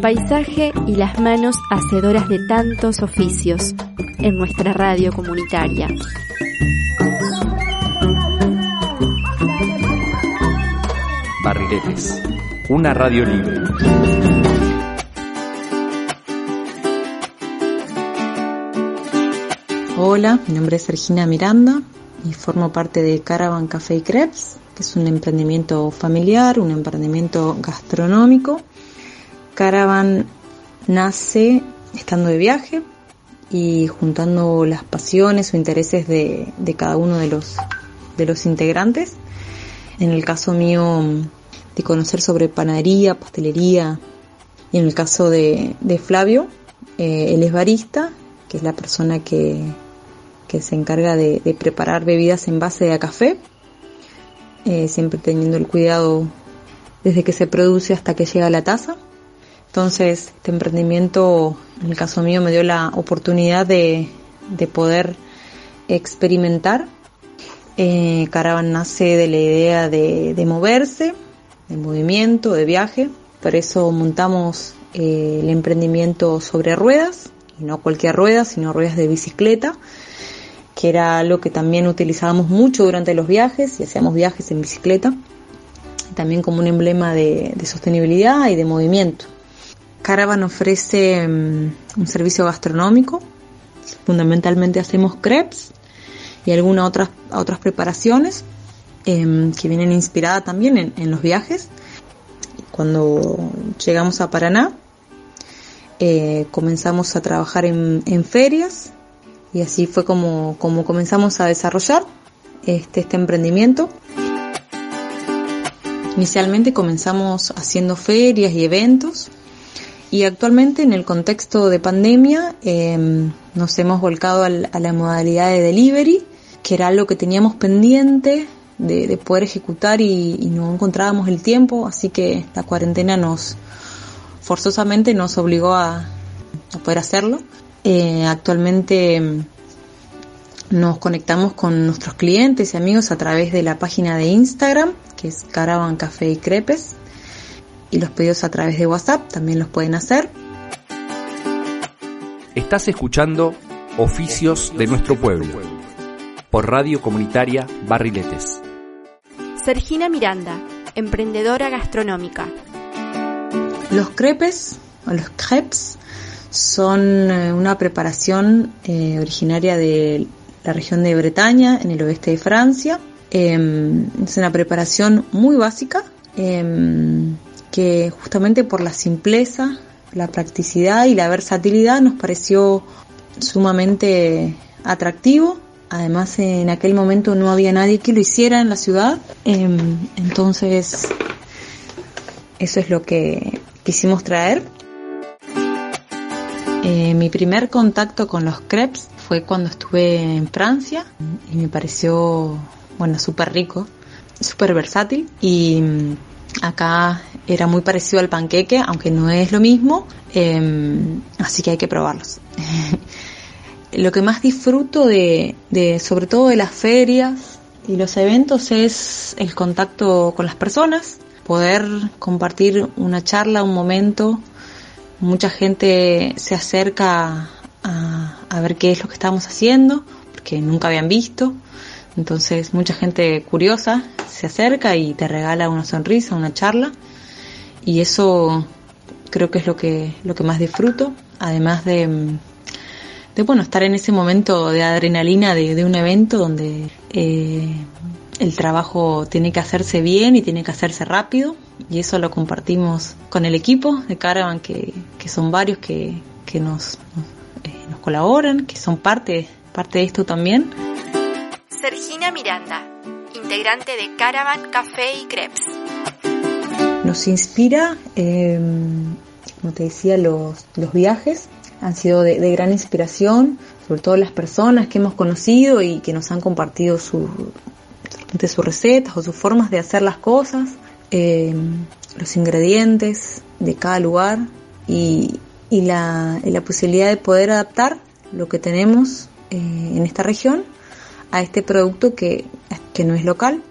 paisaje y las manos hacedoras de tantos oficios en nuestra radio comunitaria. Barriletes, una radio libre. Hola, mi nombre es Regina Miranda y formo parte de Caravan Café y Crepes, que es un emprendimiento familiar, un emprendimiento gastronómico. Caravan nace estando de viaje y juntando las pasiones o intereses de, cada uno de los, de los integrantes. En el caso mío, de conocer sobre panadería, pastelería, y en el caso de, Flavio, eh, él es barista, que es la persona que, que se encarga de, preparar bebidas en base a café, eh, siempre teniendo el cuidado desde que se produce hasta que llega a la taza. Entonces, este emprendimiento, en el caso mío, me dio la oportunidad de, poder experimentar. Eh, Caravan nace de la idea de, moverse, de movimiento, de viaje. Por eso montamos eh, el emprendimiento sobre ruedas, y no cualquier rueda, sino ruedas de bicicleta, que era algo que también utilizábamos mucho durante los viajes y hacíamos viajes en bicicleta, también como un emblema de, sostenibilidad y de movimiento. Caravan ofrece mm, un servicio gastronómico, fundamentalmente hacemos crepes y algunas otras, otras preparaciones em, que vienen inspiradas también en, los viajes. Cuando llegamos a Paraná, eh, comenzamos a trabajar en, en ferias y así fue como, como comenzamos a desarrollar este, este emprendimiento. Inicialmente comenzamos haciendo ferias y eventos y actualmente en el contexto de pandemia em, nos hemos volcado a la modalidad de delivery, que era algo que teníamos pendiente de, poder ejecutar y, no encontrábamos el tiempo, así que la cuarentena nos forzosamente nos obligó a poder hacerlo. Eh, actualmente mm, nos conectamos con nuestros clientes y amigos a través de la página de Instagram, que es Caravan Café y Crepes, y los pedidos a través de WhatsApp también los pueden hacer. Estás escuchando Oficios de nuestro pueblo por Radio Comunitaria Barriletes. Sergina Miranda, emprendedora gastronómica. Los crepes o los crepes son eh, una preparación eh, originaria de la región de Bretaña, en el oeste de Francia. Em, es una preparación muy básica em, que justamente por la simpleza, la practicidad y la versatilidad nos pareció sumamente atractivo. Además, en aquel momento no había nadie que lo hiciera en la ciudad. Em, entonces, eso es lo que quisimos traer. Eh, mi primer contacto con los crepes fue cuando estuve en Francia y me pareció, bueno, súper rico, súper versátil y acá era muy parecido al panqueque, aunque no es lo mismo, em, así que hay que probarlos. lo que más disfruto de, sobre todo de las ferias y los eventos, es el contacto con las personas, poder compartir una charla, un momento Mucha gente se acerca a, ver qué es lo que estamos haciendo, porque nunca habían visto. Entonces mucha gente curiosa se acerca y te regala una sonrisa, una charla. Y eso creo que es lo que, lo que más disfruto, además de, de bueno, estar en ese momento de adrenalina de, un evento donde eh, el trabajo tiene que hacerse bien y tiene que hacerse rápido y eso lo compartimos con el equipo de Caravan que, son varios que, nos, eh, nos, colaboran, que son parte, parte de esto también. Sergina Miranda, integrante de Caravan Café y Crepes. Nos inspira, em, como te decía, los, viajes han sido de, gran inspiración, sobre todo las personas que hemos conocido y que nos han compartido su, sus recetas o sus formas de hacer las cosas, eh, los ingredientes de cada lugar y, y, la, y, la, posibilidad de poder adaptar lo que tenemos eh, en esta región a este producto que, que no es local.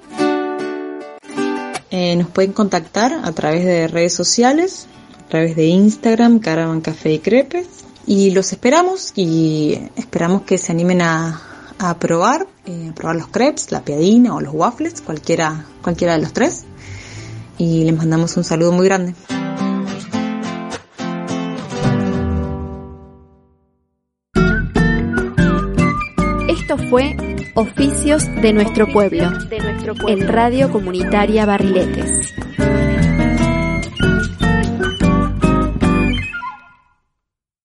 Eh, nos pueden contactar a través de redes sociales, a través de Instagram, Caravan Café y Crepes. Y los esperamos y esperamos que se animen a, a probar, eh, probar los crepes, la piadina o los waffles, cualquiera, cualquiera de los tres. Y les mandamos un saludo muy grande. Esto fue Oficios de nuestro pueblo, en Radio Comunitaria Barriletes.